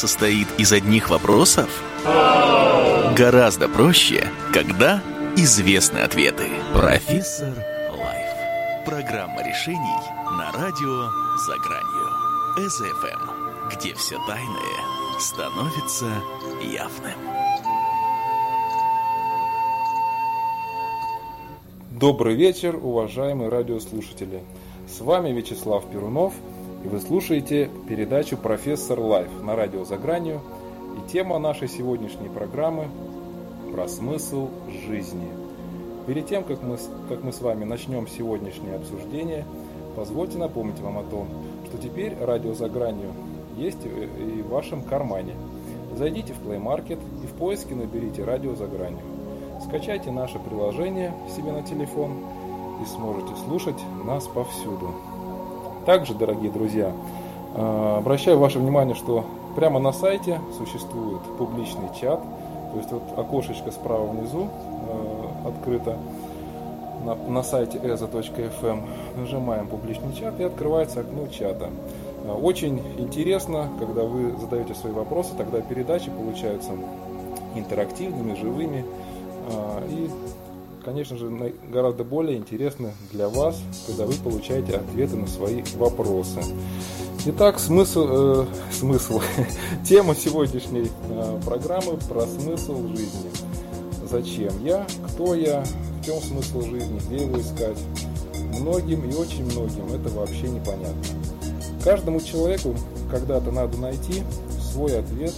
состоит из одних вопросов? Гораздо проще, когда известны ответы. Профессор Life. Программа решений на радио «За гранью». СФМ, где все тайное становится явным. Добрый вечер, уважаемые радиослушатели. С вами Вячеслав Перунов, и вы слушаете передачу «Профессор Life» на радио «За гранью». И тема нашей сегодняшней программы – про смысл жизни. Перед тем, как мы, как мы с вами начнем сегодняшнее обсуждение, позвольте напомнить вам о том, что теперь радио «За гранью» есть и в вашем кармане. Зайдите в Play Market и в поиске наберите «Радио «За гранью». Скачайте наше приложение себе на телефон и сможете слушать нас повсюду. Также, дорогие друзья, э, обращаю ваше внимание, что прямо на сайте существует публичный чат. То есть вот окошечко справа внизу э, открыто на, на сайте eza.fm. Нажимаем публичный чат и открывается окно чата. Э, очень интересно, когда вы задаете свои вопросы, тогда передачи получаются интерактивными, живыми. И, конечно же, гораздо более интересны для вас, когда вы получаете ответы на свои вопросы. Итак, смысл, э, смысл тема сегодняшней э, программы про смысл жизни. Зачем я, кто я, в чем смысл жизни, где его искать. Многим и очень многим это вообще непонятно. Каждому человеку когда-то надо найти свой ответ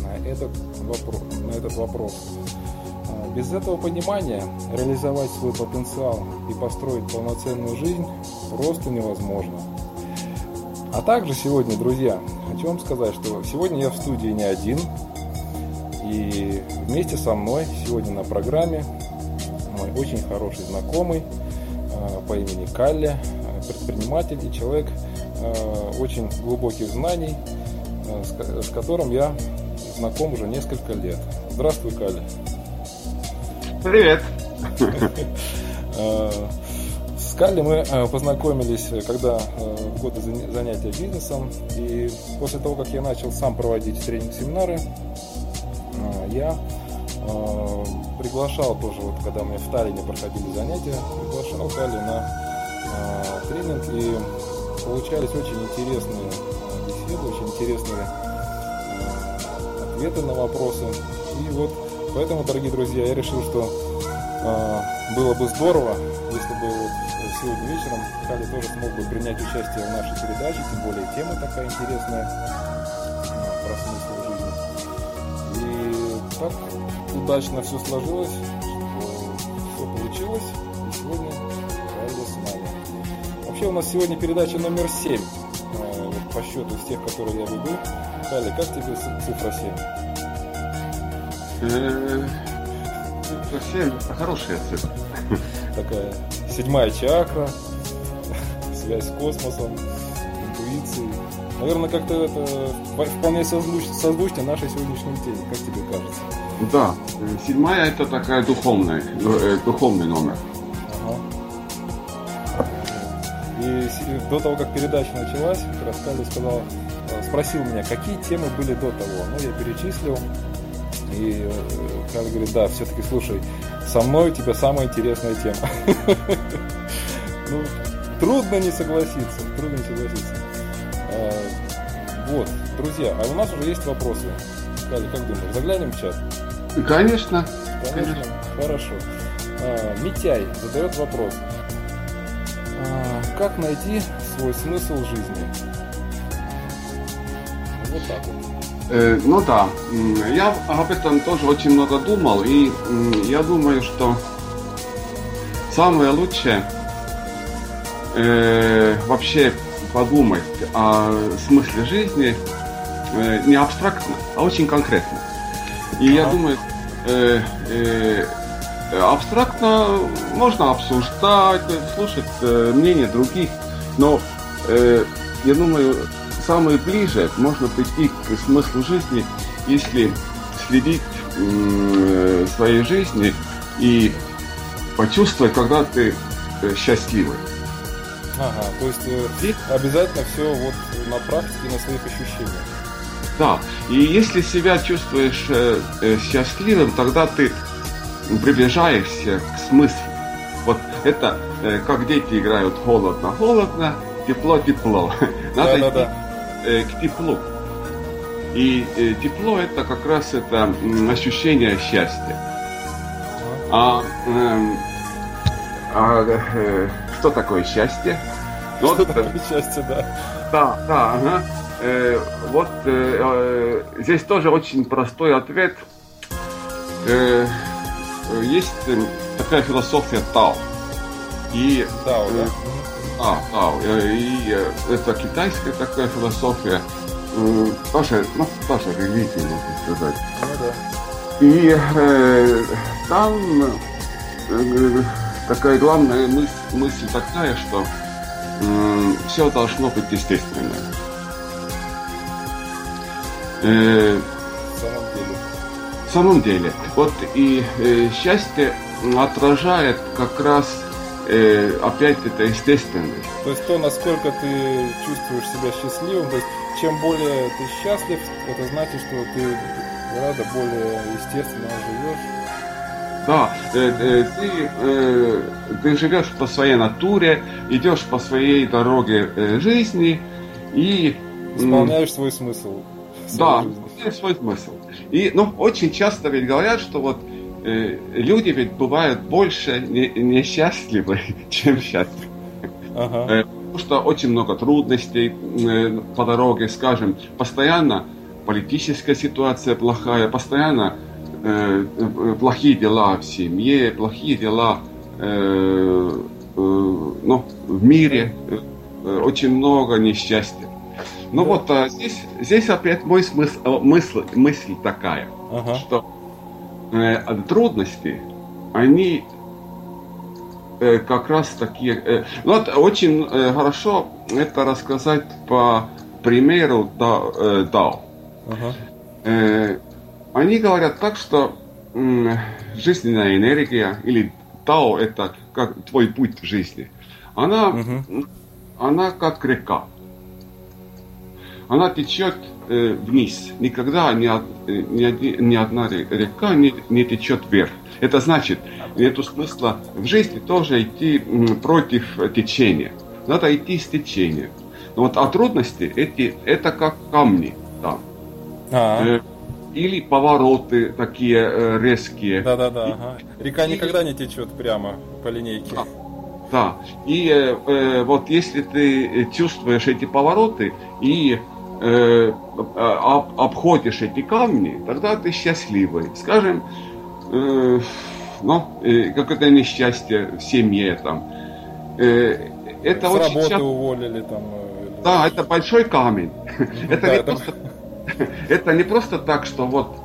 на этот вопрос. На этот вопрос. Без этого понимания реализовать свой потенциал и построить полноценную жизнь просто невозможно. А также сегодня, друзья, хочу вам сказать, что сегодня я в студии не один. И вместе со мной сегодня на программе мой очень хороший знакомый э, по имени Калли, э, предприниматель и человек э, очень глубоких знаний, с которым я знаком уже несколько лет. Здравствуй, Калли. Привет. Э, с Калли мы э, познакомились, когда э, в годы занятия бизнесом. И после того, как я начал сам проводить тренинг-семинары, я приглашал тоже, вот когда мы в Таллине проходили занятия, приглашал Калли на тренинг. И получались очень интересные беседы, очень интересные ответы на вопросы. И вот Поэтому, дорогие друзья, я решил, что э, было бы здорово, если бы вот сегодня вечером Кали тоже смог бы принять участие в нашей передаче, тем более тема такая интересная э, про смысл жизни. И так удачно все сложилось, что все получилось, и сегодня Кали с нами. Вообще у нас сегодня передача номер 7 э, по счету из тех, которые я веду. Кали, как тебе цифра 7? Совсем хорошая цифра. Такая седьмая чакра, связь с космосом, интуицией. Наверное, как-то это вполне созвучно нашей сегодняшней теме. Как тебе кажется? Да, седьмая это такая духовная, э, духовный номер. Ага. И до того, как передача началась, Раскали сказал, э, спросил меня, какие темы были до того. Ну, я перечислил. И э, Карл говорит, да, все-таки, слушай, со мной у тебя самая интересная тема. Ну, трудно не согласиться, трудно не согласиться. А, вот, друзья, а у нас уже есть вопросы. Кали, как думаешь, заглянем в чат? Конечно. Конечно, хорошо. А, Митяй задает вопрос. А, как найти свой смысл жизни? Вот так вот. Э, ну да, я об этом тоже очень много думал, и я думаю, что самое лучшее э, вообще подумать о смысле жизни э, не абстрактно, а очень конкретно. И ага. я думаю, э, э, абстрактно можно обсуждать, слушать э, мнение других, но э, я думаю, самое ближе можно прийти к смыслу жизни, если следить э, своей жизни и почувствовать, когда ты э, счастливый. Ага, то есть э, и? обязательно все вот на практике, на своих ощущениях. Да. И если себя чувствуешь э, э, счастливым, тогда ты приближаешься к смыслу. Вот это э, как дети играют холодно-холодно, тепло-тепло. Надо да, да, да. К теплу. И тепло это как раз это ощущение счастья. А, э, а э, что такое счастье? Что вот, такое счастье, да? Да, да, ага. Э, вот э, э, здесь тоже очень простой ответ. Э, есть э, такая философия Тао. И, Тао, да? А, Тао. И это китайская такая философия. Тоже, ну, тоже религия, можно сказать. Ну, да. И э, там э, такая главная мысль, мысль такая, что э, все должно быть естественным. Э, в самом деле. В самом деле. Вот и э, счастье отражает как раз э, опять это естественность. То есть то, насколько ты чувствуешь себя счастливым, то есть чем более ты счастлив, это значит, что ты гораздо более естественно живешь. Да, э, э, ты, э, ты живешь по своей натуре, идешь по своей дороге э, жизни и... Исполняешь свой смысл. Да, исполняешь свой смысл. И, ну, очень часто ведь говорят, что вот люди ведь бывают больше не, несчастливы, чем счастливы. Ага. Э, потому что очень много трудностей э, по дороге, скажем, постоянно политическая ситуация плохая, постоянно Э, э, плохие дела в семье, плохие дела э, э, ну, в мире, э, очень много несчастья. Ну да. вот а здесь, здесь опять мой смысл, э, мысль, мысль такая, ага. что э, трудности, они э, как раз такие... Э, ну вот очень э, хорошо это рассказать по примеру. Э, Дао. Ага. Э, они говорят так, что жизненная энергия или Тао это как твой путь в жизни. Она, угу. она как река. Она течет э, вниз. Никогда ни, ни, ни одна река не, не течет вверх. Это значит, нету смысла в жизни тоже идти против течения. Надо идти с течением. Но вот а трудности эти, это как камни там. А-а. Э, или повороты такие э, резкие. Да-да-да. Ага. Река и... никогда не течет прямо по линейке. Да. да. И э, э, вот если ты чувствуешь эти повороты и э, об, обходишь эти камни, тогда ты счастливый. Скажем, э, ну, э, как это несчастье в семье там. Э, это С очень работы часто... уволили там. Э, да, это большой камень. это не просто это не просто так, что вот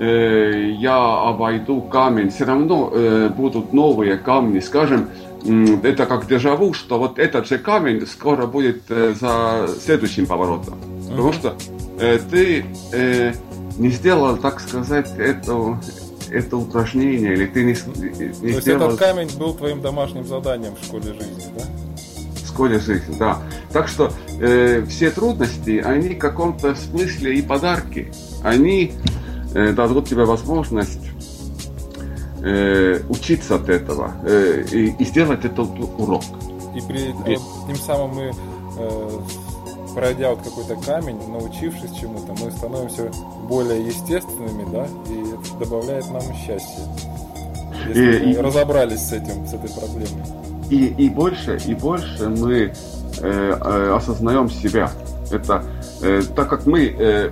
э, я обойду камень, все равно э, будут новые камни, скажем, э, это как дежаву, что вот этот же камень скоро будет э, за следующим поворотом. Потому что э, ты э, не сделал, так сказать, это, это упражнение, или ты не, не То сделал... есть этот камень был твоим домашним заданием в школе жизни, да? школе жизни, да. Так что э, все трудности, они в каком-то смысле и подарки. Они э, дадут тебе возможность э, учиться от этого э, и, и сделать этот урок. И при, и... тем самым мы, э, пройдя вот какой-то камень, научившись чему-то, мы становимся более естественными, да, и это добавляет нам счастье. Если и, мы и... разобрались с этим, с этой проблемой и, и больше, и больше мы э, э, осознаем себя. Это э, так как мы, э,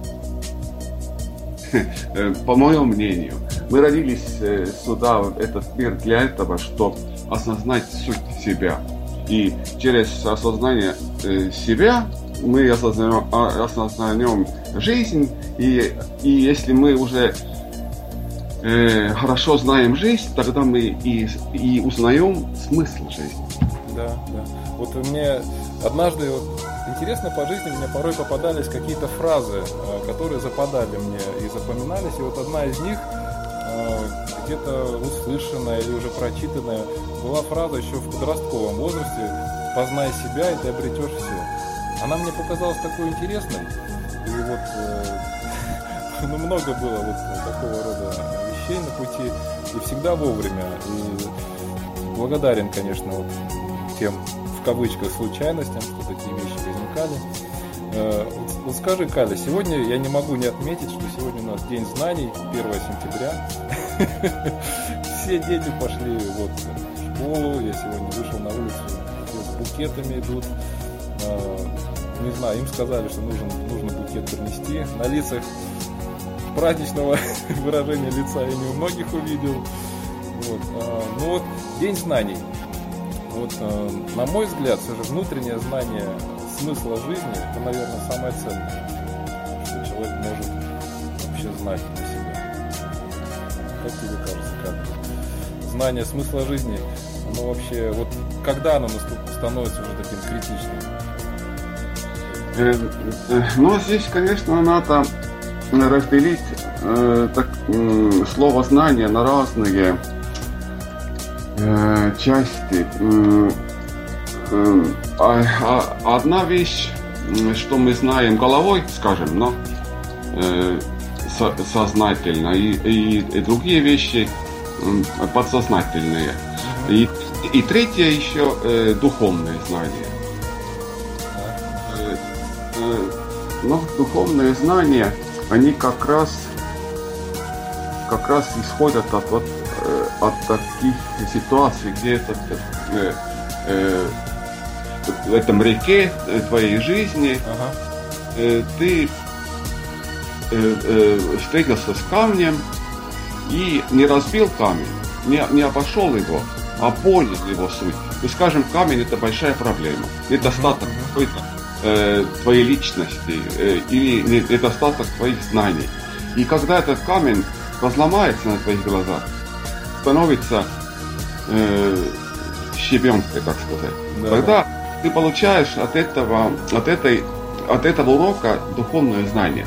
э, по моему мнению, мы родились э, сюда, в этот мир для этого, чтобы осознать суть себя. И через осознание э, себя мы осознаем, а, осознаем жизнь, и, и если мы уже э, хорошо знаем жизнь, тогда мы и, и узнаем смысл жизни. Да, да. Вот мне однажды вот, интересно по жизни мне порой попадались какие-то фразы, э, которые западали мне и запоминались. И вот одна из них э, где-то услышанная или уже прочитанная была фраза еще в подростковом возрасте «Познай себя, и ты обретешь все». Она мне показалась такой интересной. И вот э, ну, много было вот такого рода вещей на пути, и всегда вовремя. И благодарен, конечно, вот тем, в кавычках, случайностям, что такие вещи возникали. Э, вот скажи, Каля, сегодня я не могу не отметить, что сегодня у нас День знаний, 1 сентября. Все дети пошли вот в школу, я сегодня вышел на улицу, с букетами идут. Не знаю, им сказали, что нужен, нужно букет принести. На лицах праздничного выражения лица я не у многих увидел. Вот. Э, ну вот, День знаний. Вот, на мой взгляд, все же внутреннее знание смысла жизни, это, наверное, самое ценное, что человек может вообще знать для себя. Как тебе кажется, как? Знание смысла жизни, оно вообще, вот когда оно становится уже таким критичным? Э, э, ну, здесь, конечно, надо разделить э, так, э, слово знание на разные э, части. Э, а, а, одна вещь, что мы знаем головой, скажем, но э, со, сознательно, и, и, и другие вещи э, подсознательные. И, и третье еще э, духовные знания. Э, но духовные знания, они как раз как раз исходят от вот э, от таких ситуаций, где этот э, э, в этом реке э, твоей жизни ага. э, ты э, э, встретился с камнем и не разбил камень, не, не обошел его, а понял его суть. Ну, скажем, камень это большая проблема, недостаток какой-то э, твоей личности э, или недостаток твоих знаний. И когда этот камень разломается на твоих глазах, становится э, щебенкой, так сказать, да. тогда ты получаешь от этого, от этой, от этого урока духовное знание.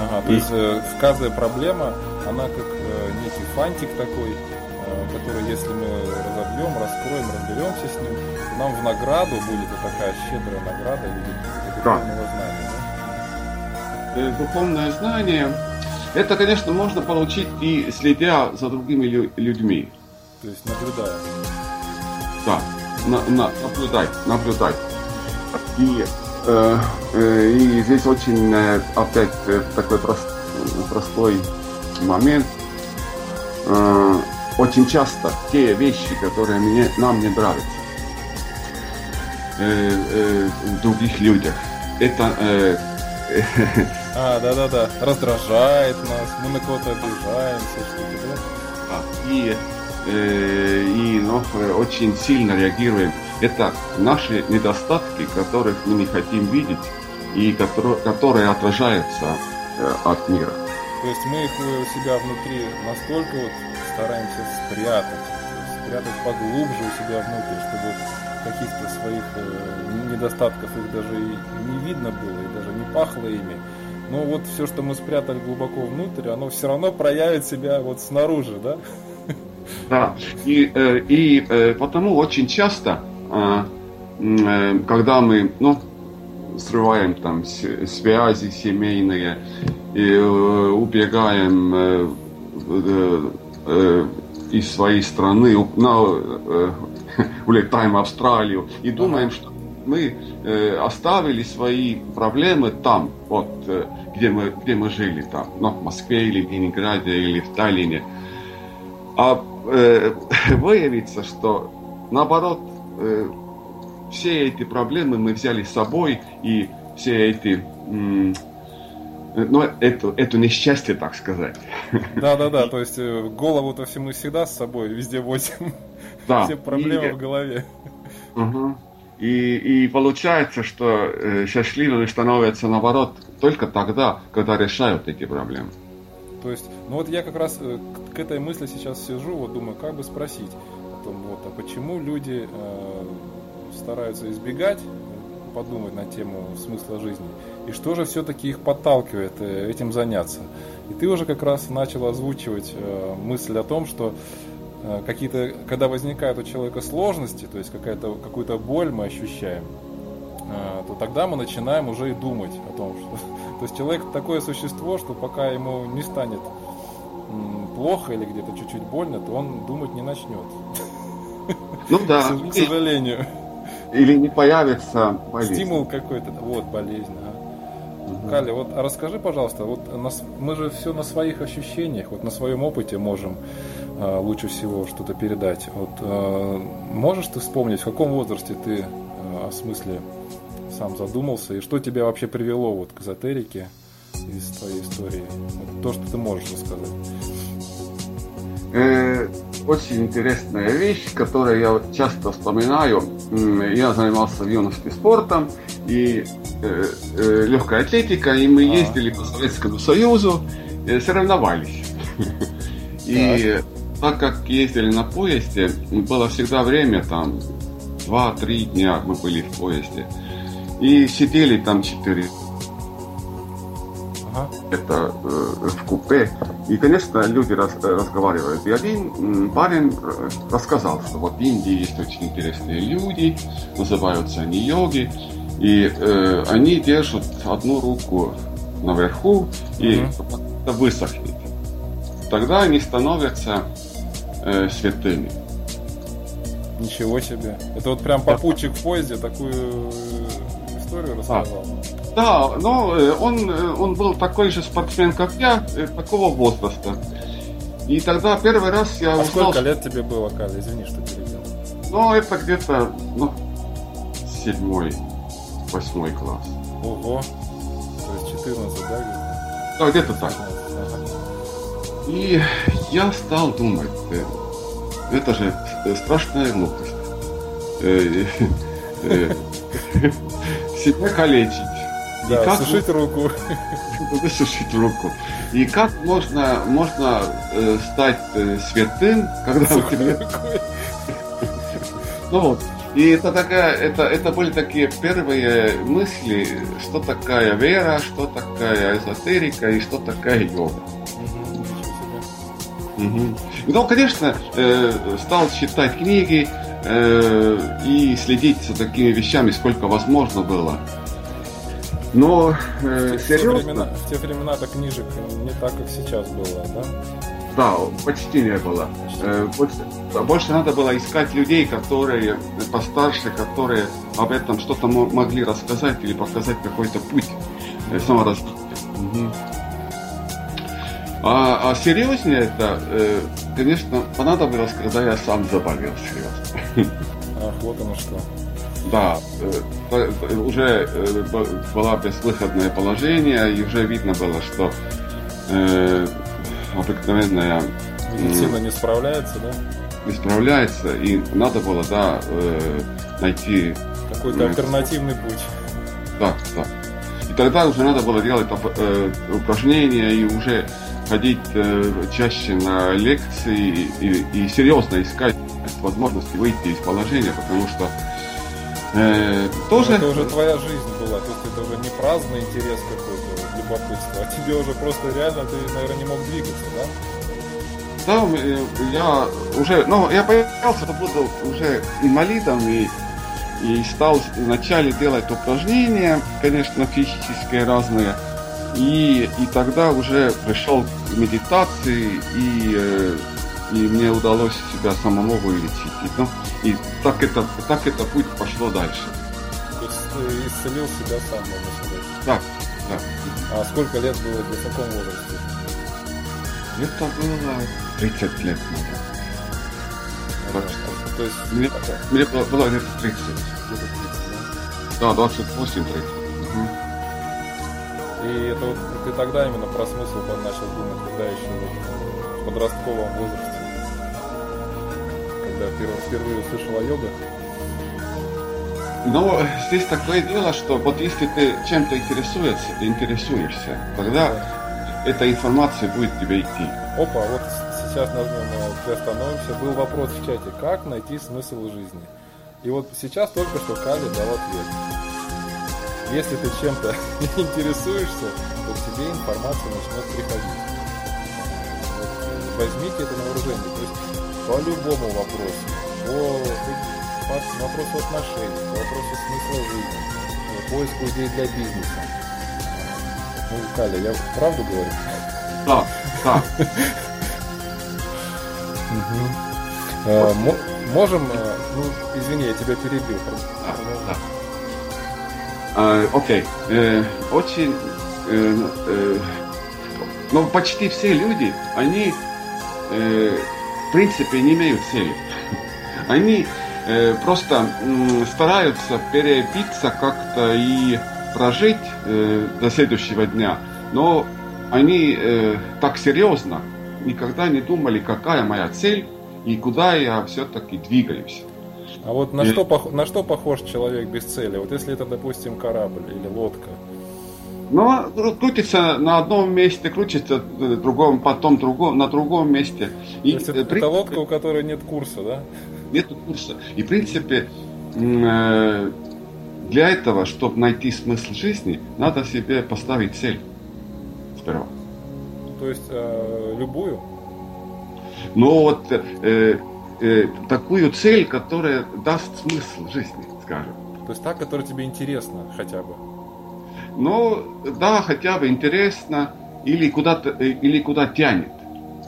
Ага, то и... есть э, каждая проблема, она как э, некий фантик такой, э, который, если мы разобьем, раскроем, разберемся с ним, нам в награду будет вот такая щедрая награда в виде духовного да. знания. Да? Э, духовное знание, это, конечно, можно получить и следя за другими людьми. То есть наблюдая. Да на, на, наблюдать, наблюдать. И, э, э, и здесь очень э, опять э, такой прост, простой момент. Э, очень часто те вещи, которые мне, нам не нравятся э, э, в других людях, это э, а, да-да-да, раздражает нас, мы на кого-то обижаемся, что-то, да? И Э, и ну, очень сильно реагируем. Это наши недостатки, которых мы не хотим видеть и которые, которые отражаются э, от мира. То есть мы их у себя внутри настолько вот стараемся спрятать, спрятать поглубже у себя внутрь, чтобы каких-то своих э, недостатков их даже и не видно было, и даже не пахло ими. Но вот все, что мы спрятали глубоко внутрь, оно все равно проявит себя вот снаружи, да? Да, и, э, и э, потому очень часто, когда мы, ну, срываем там связи семейные и убегаем из своей страны, улетаем в Австралию и думаем, что мы оставили свои проблемы там, вот где мы, где мы жили там, ну, в Москве или в Ленинграде или в Таллине. А э, выявится, что наоборот э, все эти проблемы мы взяли с собой и все эти м, ну, эту, эту несчастье, так сказать. Да, да, да. То есть э, голову-то все мы всегда с собой везде возим. Да. Все проблемы и, в голове. Угу. И, и получается, что э, счастливыми становятся наоборот только тогда, когда решают эти проблемы. То есть, ну вот я как раз э, к этой мысли сейчас сижу, вот думаю, как бы спросить о том, вот, а почему люди э, стараются избегать, подумать на тему смысла жизни, и что же все-таки их подталкивает э, этим заняться. И ты уже как раз начал озвучивать э, мысль о том, что э, какие-то, когда возникают у человека сложности, то есть какая-то, какую-то боль мы ощущаем, э, то тогда мы начинаем уже и думать о том, что... То есть человек такое существо, что пока ему не станет плохо или где-то чуть-чуть больно, то он думать не начнет. Ну да. К сожалению. Или не появится болезнь. Стимул какой-то. Вот, болезнь. Угу. Каля, вот а расскажи, пожалуйста, вот нас, мы же все на своих ощущениях, вот на своем опыте можем э, лучше всего что-то передать. Вот э, можешь ты вспомнить, в каком возрасте ты э, о смысле сам задумался и что тебя вообще привело вот к эзотерике из твоей истории? Вот то, что ты можешь рассказать. Э, очень интересная вещь, которую я часто вспоминаю. Я занимался в юности спортом и э, э, легкой атлетикой, и мы а. ездили по Советскому Союзу, э, соревновались. И так как ездили на поезде, было всегда время, там, 2-3 дня мы были в поезде. И сидели там 4 Ага. Это э, в купе. И, конечно, люди раз, разговаривают. И один парень э, рассказал, что вот в Индии есть очень интересные люди, называются они йоги, и э, они держат одну руку наверху, и угу. это высохнет. Тогда они становятся э, святыми. Ничего себе. Это вот прям попутчик в поезде такую э, историю рассказал. А. Да, но э, он, э, он был такой же спортсмен, как я, такого возраста. И тогда первый раз я а узнал... сколько лет тебе было, Каля? Извини, что перебил. Ну, это где-то, ну, седьмой, восьмой класс. Ого. То есть 14, да, где-то? Да, где-то так. И я стал думать, это же страшная глупость. Себя калечить да, как сушить вы... руку. Сушить руку. И как можно, можно э, стать э, святым, когда у тебя... Ну вот. И это такая, это, это были такие первые мысли, что такая вера, что такая эзотерика и что такая йога. Угу. Ну, конечно, э, стал читать книги э, и следить за такими вещами, сколько возможно было. Но э, в, серьезно... те времена, в те времена-то книжек не так, как сейчас было, да? Да, почти не было. Почти. Э, больше, больше надо было искать людей, которые постарше, которые об этом что-то могли рассказать или показать какой-то путь э, саморазвития. Угу. А, а серьезнее это, э, конечно, понадобилось, когда я сам заболел серьезно. Ах, вот оно что. Да, э, уже э, было безвыходное положение, и уже видно было, что э, обыкновенная... Медицина не справляется, да? Не справляется, и надо было, да, э, найти... Какой-то альтернативный путь. Да, да. И тогда уже надо было делать э, упражнения и уже ходить э, чаще на лекции и, и, серьезно искать возможности выйти из положения, потому что Э, тоже... Это уже твоя жизнь была, то есть это уже не праздный интерес какой-то, любопытство, а тебе уже просто реально, ты, наверное, не мог двигаться, да? Да, я уже, ну, я появился, что буду уже инвалидом и, и стал вначале делать упражнения, конечно, физические разные, и, и тогда уже пришел медитации, и, э, и мне удалось себя самому вылечить. И, ну, и так это, так это путь пошло дальше. То есть ты исцелил себя сам, можно сказать? Да, да. А сколько лет было, в каком возрасте? Это было 30 лет назад. Так что, то есть... Мне, мне было, было где-то 30. Где-то 30, да? Да, 28-30. И это вот ты тогда именно про смысл начал думать, когда еще вот в подростковом возрасте? когда впервые услышал о йогах? Ну, здесь такое дело, что вот если ты чем-то интересуешься, интересуешься, тогда да. эта информация будет тебе идти. Опа, вот сейчас нажмем на приостановимся. Был вопрос в чате, как найти смысл жизни. И вот сейчас только что Кали дал ответ. Если ты чем-то интересуешься, то к тебе информация начнет приходить. Вот, возьмите это на вооружение. То есть по любому вопросу, по, по вопросу отношений, по вопросу смысла жизни, поиску идей для бизнеса. Ну, Каля, я правду говорю? Да, да. Э, можем, э, ну, извини, я тебя перебил. Да, да. А, окей. Э, очень, ну, почти все люди, они, в принципе, не имеют цели. Они просто стараются перебиться как-то и прожить до следующего дня, но они так серьезно никогда не думали, какая моя цель и куда я все-таки двигаюсь. А вот на, и... что, на что похож человек без цели? Вот если это, допустим, корабль или лодка? Ну, крутится на одном месте, крутится на другом, потом другом, на другом месте. И, То есть это, принципе, это лодка, у которой нет курса, да? Нет курса. И, в принципе, э, для этого, чтобы найти смысл жизни, надо себе поставить цель сперва. То есть э, любую? Но вот э, э, такую цель, которая даст смысл жизни, скажем. То есть та, которая тебе интересна хотя бы? Ну, да, хотя бы интересно, или куда-то, э, или куда тянет.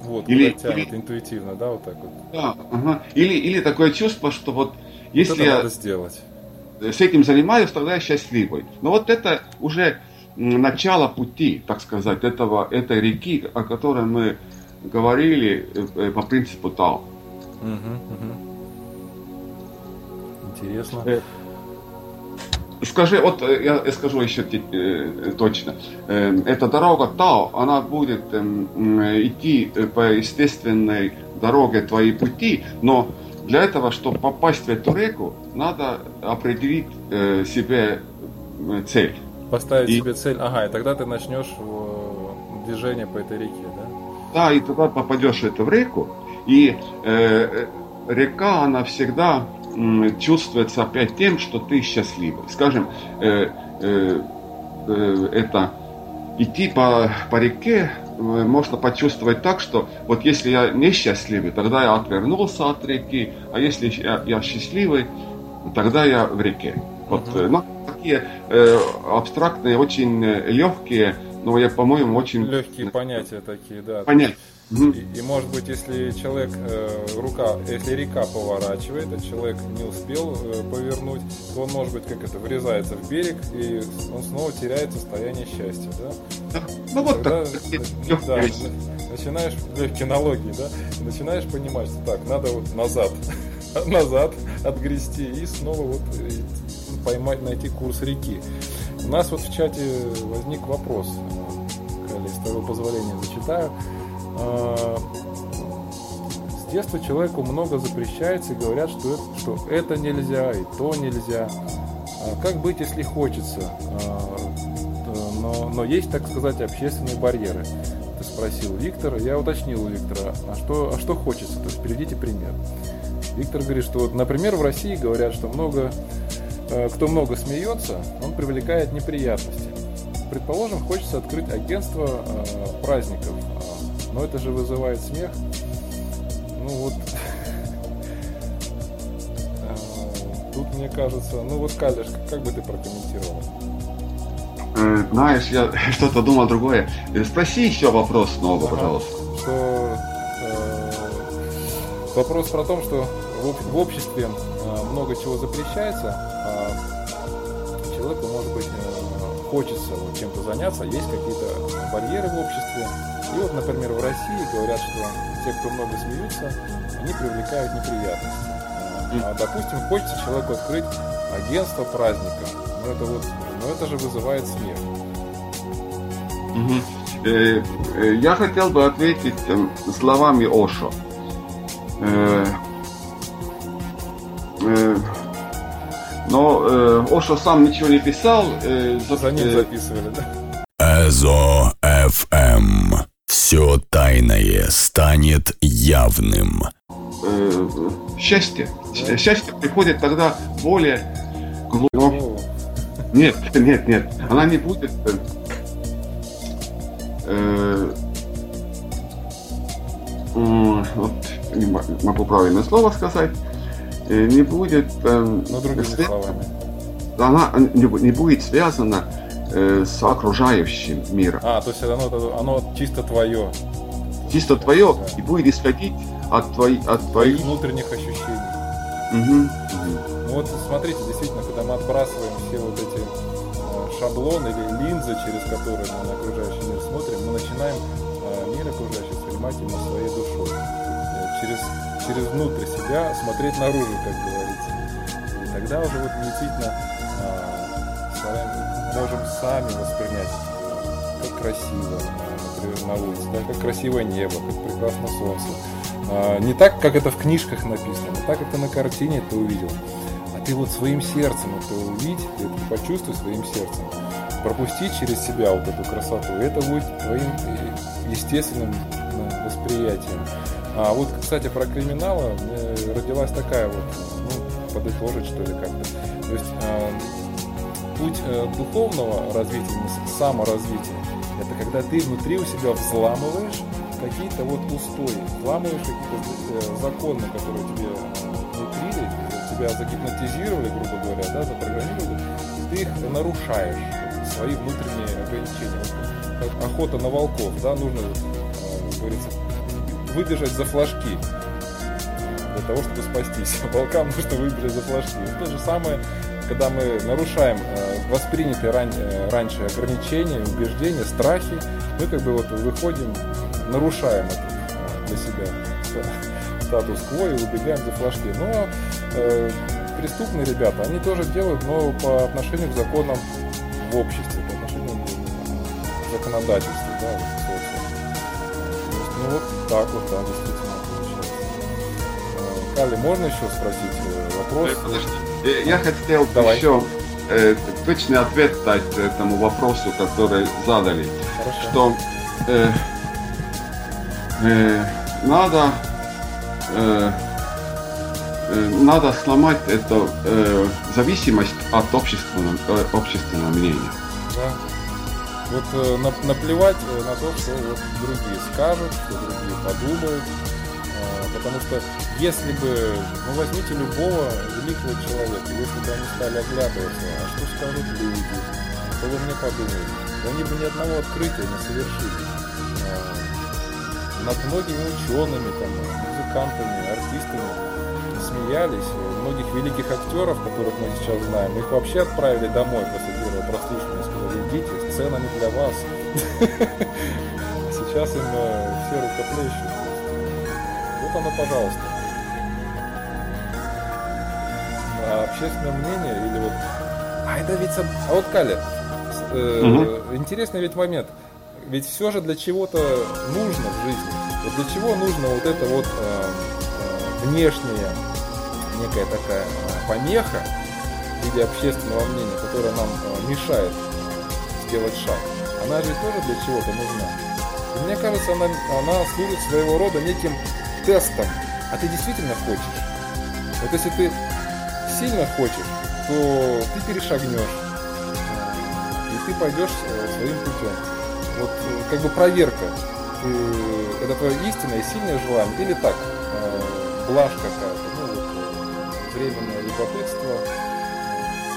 Вот, или, куда тянет или, интуитивно, да, вот так вот. Да, ага. Или, или такое чувство, что вот, вот если я надо сделать. с этим занимаюсь, тогда я счастливый. Но вот это уже начало пути, так сказать, этого, этой реки, о которой мы говорили э, по принципу Тао. Угу, угу. Интересно. Э, скажи, вот э, я скажу еще точно. Эта дорога Тао, она будет эм, идти по естественной дороге твоей пути, но для этого, чтобы попасть в эту реку, надо определить себе цель. Поставить и... себе цель, ага, и тогда ты начнешь движение по этой реке, да? Да, и тогда попадешь в эту реку, и э, река, она всегда э, чувствуется опять тем, что ты счастливый. Скажем, э, э, э, это идти по, по реке э, можно почувствовать так, что вот если я несчастливый, тогда я отвернулся от реки, а если я, я счастливый, тогда я в реке. Вот, uh-huh. ну, такие э, абстрактные, очень легкие ну, я, по-моему, очень... Легкие понятия такие, да. Понятия. И, и может быть, если человек, э, рука, если река поворачивает, а человек не успел э, повернуть, то он, может быть, как это, врезается в берег, и он снова теряет состояние счастья, да? Ну вот Тогда, так. Да, да, начинаешь, легкие налоги, да, начинаешь понимать, что так, надо вот назад, назад отгрести и снова вот э, поймать, найти курс реки. У нас вот в чате возник вопрос, Кали, с твоего позволения зачитаю. А, с детства человеку много запрещается и говорят, что это, что это нельзя и то нельзя. А как быть, если хочется? А, но, но есть, так сказать, общественные барьеры. Ты спросил Виктора, я уточнил у Виктора, а что, а что хочется? То есть приведите пример. Виктор говорит, что вот, например, в России говорят, что много кто много смеется, он привлекает неприятности. Предположим, хочется открыть агентство праздников, но это же вызывает смех. Ну вот, тут мне кажется, ну вот, Калиш, как бы ты прокомментировал? Знаешь, я что-то думал другое. Спроси еще вопрос снова, ага. пожалуйста. Что, э, вопрос про то, что в, в обществе много чего запрещается, человеку, может быть, э, хочется вот чем-то заняться, есть какие-то барьеры в обществе. И вот, например, в России говорят, что те, кто много смеются, они привлекают неприятности. А, допустим, хочется человеку открыть агентство праздника. Но это вот, но это же вызывает смех. Э, э, я хотел бы ответить эм, словами Ошо. Но э, Ошо сам ничего не писал. Э, за, ним записывали, да? Эзо ФМ. Все тайное станет явным. Э, счастье. Счастье приходит тогда более глубоко. Нет, нет, нет. Она не будет... Э, э, вот не могу правильное слово сказать. Э, не будет... Э, Но другими след... словами. она не будет связана э, с окружающим миром. А, то есть оно, оно чисто твое. Чисто твое да. и будет исходить от, твои, от твоих... внутренних ощущений. Угу. Ну вот смотрите, действительно, когда мы отбрасываем все вот эти э, шаблоны или линзы, через которые мы на окружающий мир смотрим, мы начинаем э, мир окружающий воспринимать именно своей душой. Э, через, через внутрь себя смотреть наружу, как говорится. И тогда уже вот действительно можем сами воспринять как красиво, например, на улице, да, как красивое небо, как прекрасно солнце. А, не так, как это в книжках написано, не так, как ты на картине это увидел, а ты вот своим сердцем это увидь, ты это почувствуй своим сердцем. Пропусти через себя вот эту красоту, это будет твоим э, естественным восприятием. А вот, кстати, про криминала родилась такая вот, ну, подытожить, что ли, как-то. То есть а, путь э, духовного развития, саморазвития, это когда ты внутри у себя взламываешь какие-то вот устои, взламываешь какие-то э, законы, которые тебе внутри, тебя загипнотизировали, грубо говоря, да, запрограммировали, и ты их нарушаешь, свои внутренние ограничения. Вот, охота на волков, да, нужно, э, как говорится, выбежать за флажки для того, чтобы спастись. Волкам нужно выбежать за флажки. То же самое когда мы нарушаем э, воспринятые ран, э, раньше ограничения, убеждения, страхи, мы как бы вот выходим, нарушаем это э, для себя статус-кво и убегаем за флажки. Но э, преступные ребята, они тоже делают, но по отношению к законам в обществе, по отношению к законодательству, да, вот, ну вот так вот, да, действительно. Кали, можно еще спросить вопрос? Подожди. Э, я хотел Давай. еще э, точный ответ дать этому вопросу, который задали. Хорошо. Что э, э, надо э, э, надо сломать эту э, зависимость от общественного, э, общественного мнения. Да. Вот э, наплевать на то, что вот другие скажут, что другие подумают, Потому что если бы, ну возьмите любого великого человека, если бы они стали оглядываться, а что скажут люди, что вы мне подумают, они бы ни одного открытия не совершили. А, над многими учеными, там, музыкантами, артистами смеялись. Многих великих актеров, которых мы сейчас знаем, их вообще отправили домой после первого прослушивания. Сказали, идите, сцена не для вас. Сейчас им э, все рукоплещут вот оно, пожалуйста. А общественное мнение или вот... А это ведь... А вот Каля, э, угу. интересный ведь момент. Ведь все же для чего-то нужно в жизни. Вот для чего нужно вот это вот э, э, внешняя некая такая э, помеха в виде общественного мнения, которая нам э, мешает сделать шаг. Она же тоже для чего-то нужна. И мне кажется, она, она служит своего рода неким тестом, а ты действительно хочешь. Вот если ты сильно хочешь, то ты перешагнешь, и ты пойдешь э, своим путем. Вот э, как бы проверка, ты, это твое истинное сильное желание, или так, э, блажь какая-то, ну вот временное любопытство.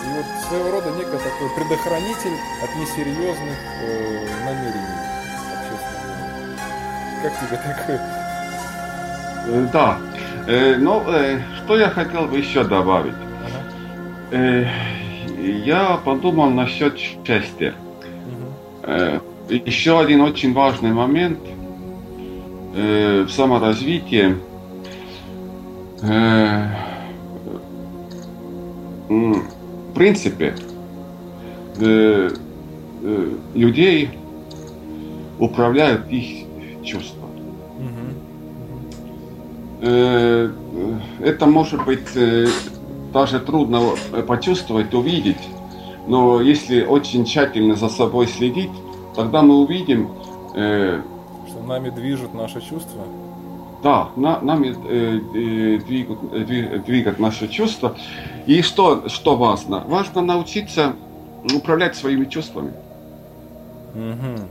И вот своего рода некий такой предохранитель от несерьезных э, намерений общественных. Как тебе такое? Э, да. Э, Но ну, э, что я хотел бы еще добавить? Я подумал насчет счастья. Еще один очень важный момент в саморазвитии. В принципе, людей управляют их чувства. Э, это может быть э, даже трудно почувствовать, увидеть, но если очень тщательно за собой следить, тогда мы увидим, э, что нами движут наши чувства. Да, на, нами двигают, двигают наши чувства. И что, что важно? Важно научиться управлять своими чувствами. Угу.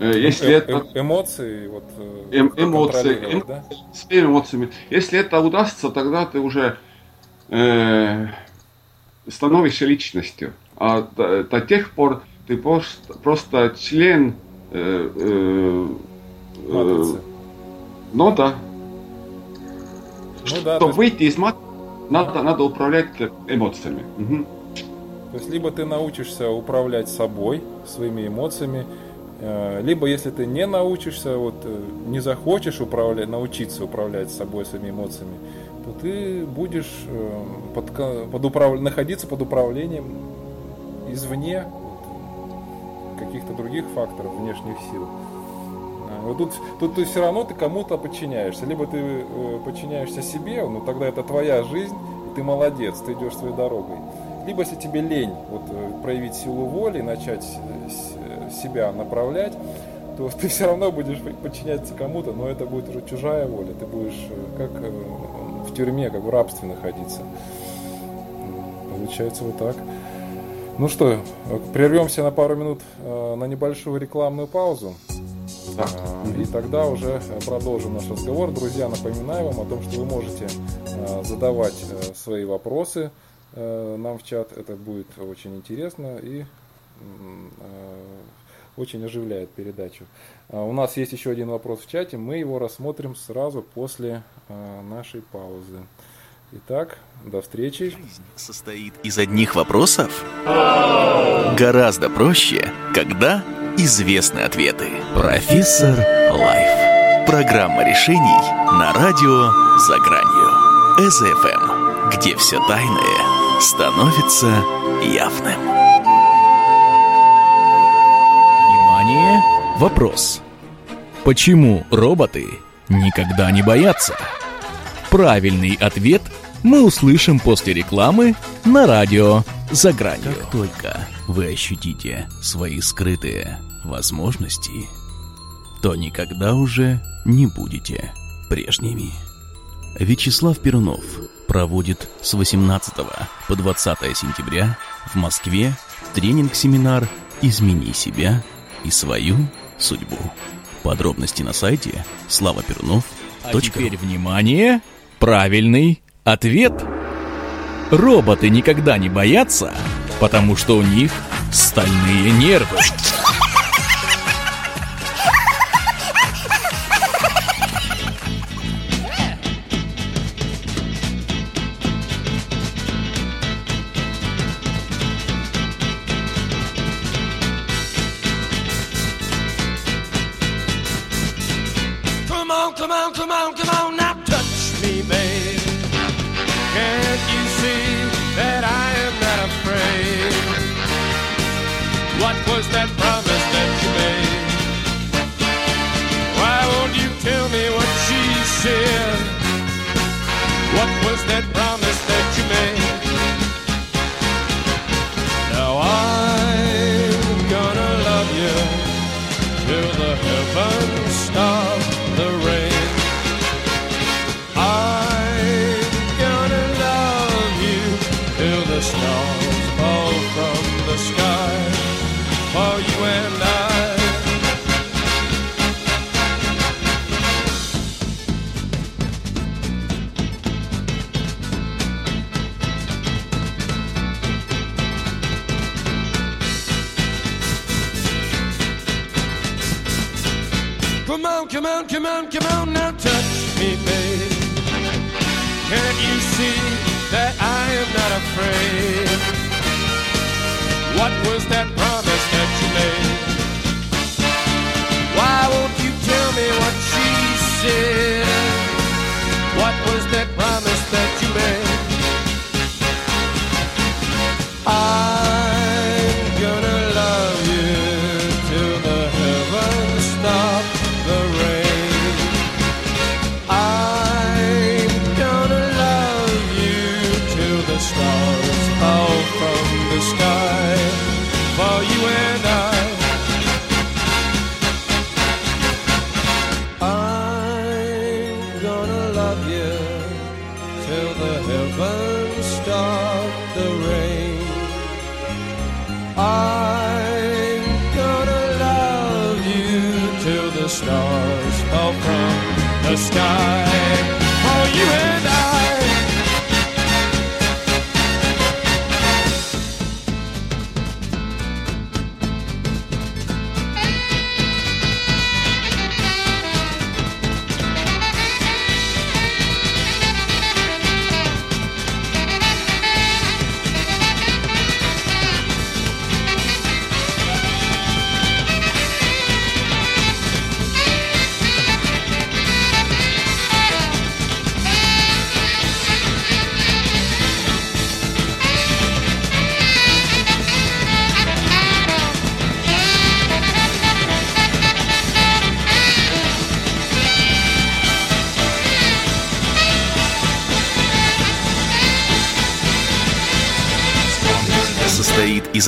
Э, если э, это... Эмоции, вот, э, эм, эмоции, эм, да? с эмоциями. Если это удастся, тогда ты уже э, становишься личностью. А до, до тех пор ты просто, просто член... Э, э, э, ну да. Ну, Чтобы да, есть... выйти из мат, надо, надо управлять эмоциями. Угу. То есть либо ты научишься управлять собой, своими эмоциями, э, либо если ты не научишься, вот э, не захочешь управлять, научиться управлять собой, своими эмоциями, ты будешь э, под, под управ... находиться под управлением извне каких-то других факторов, внешних сил. Вот тут, тут ты все равно ты кому-то подчиняешься. Либо ты подчиняешься себе, ну тогда это твоя жизнь, ты молодец, ты идешь своей дорогой. Либо если тебе лень вот, э, проявить силу воли, начать э, себя направлять, то ты все равно будешь подчиняться кому-то, но это будет уже чужая воля. Ты будешь э, как в тюрьме, как в рабстве находиться. Получается вот так. Ну что, прервемся на пару минут на небольшую рекламную паузу. И тогда уже продолжим наш разговор. Друзья, напоминаю вам о том, что вы можете задавать свои вопросы Э, нам в чат. Это будет очень интересно и э, очень оживляет передачу. А у нас есть еще один вопрос в чате. Мы его рассмотрим сразу после э, нашей паузы. Итак, до встречи. Жизнь состоит из одних вопросов? Гораздо проще, когда известны ответы. Профессор Life. Программа решений на радио «За гранью». СФМ, где все тайное становится явным. Вопрос. Почему роботы никогда не боятся? Правильный ответ мы услышим после рекламы на радио «За гранью». Как только вы ощутите свои скрытые возможности, то никогда уже не будете прежними. Вячеслав Перунов проводит с 18 по 20 сентября в Москве тренинг-семинар «Измени себя и свою судьбу». Подробности на сайте славаперунов. А теперь внимание! Правильный ответ! Роботы никогда не боятся, потому что у них стальные нервы.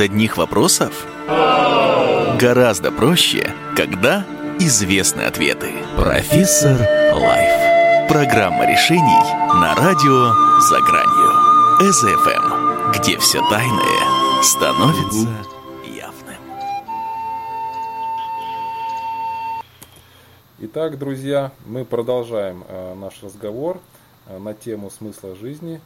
Из одних вопросов? Гораздо проще, когда известны ответы. Профессор Life. Программа решений на радио «За гранью». СФМ, где все тайное становится явным. Итак, друзья, мы продолжаем э, наш разговор э, на тему смысла жизни.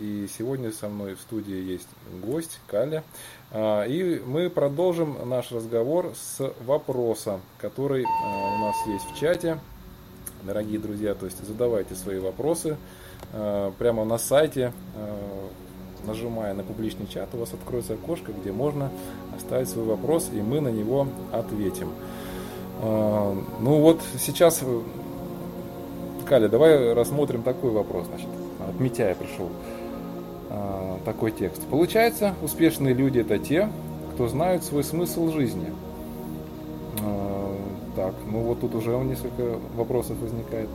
И сегодня со мной в студии есть гость Каля. А, и мы продолжим наш разговор с вопроса, который э, у нас есть в чате. Дорогие друзья, то есть задавайте свои вопросы э, прямо на сайте, э, нажимая на публичный чат, у вас откроется окошко, где можно оставить свой вопрос, и мы на него ответим. Ну вот сейчас, Каля, давай рассмотрим такой вопрос. Значит, от Митяя пришел. А, такой текст. Получается, успешные люди это те, кто знают свой смысл жизни. А, так, ну вот тут уже несколько вопросов возникает.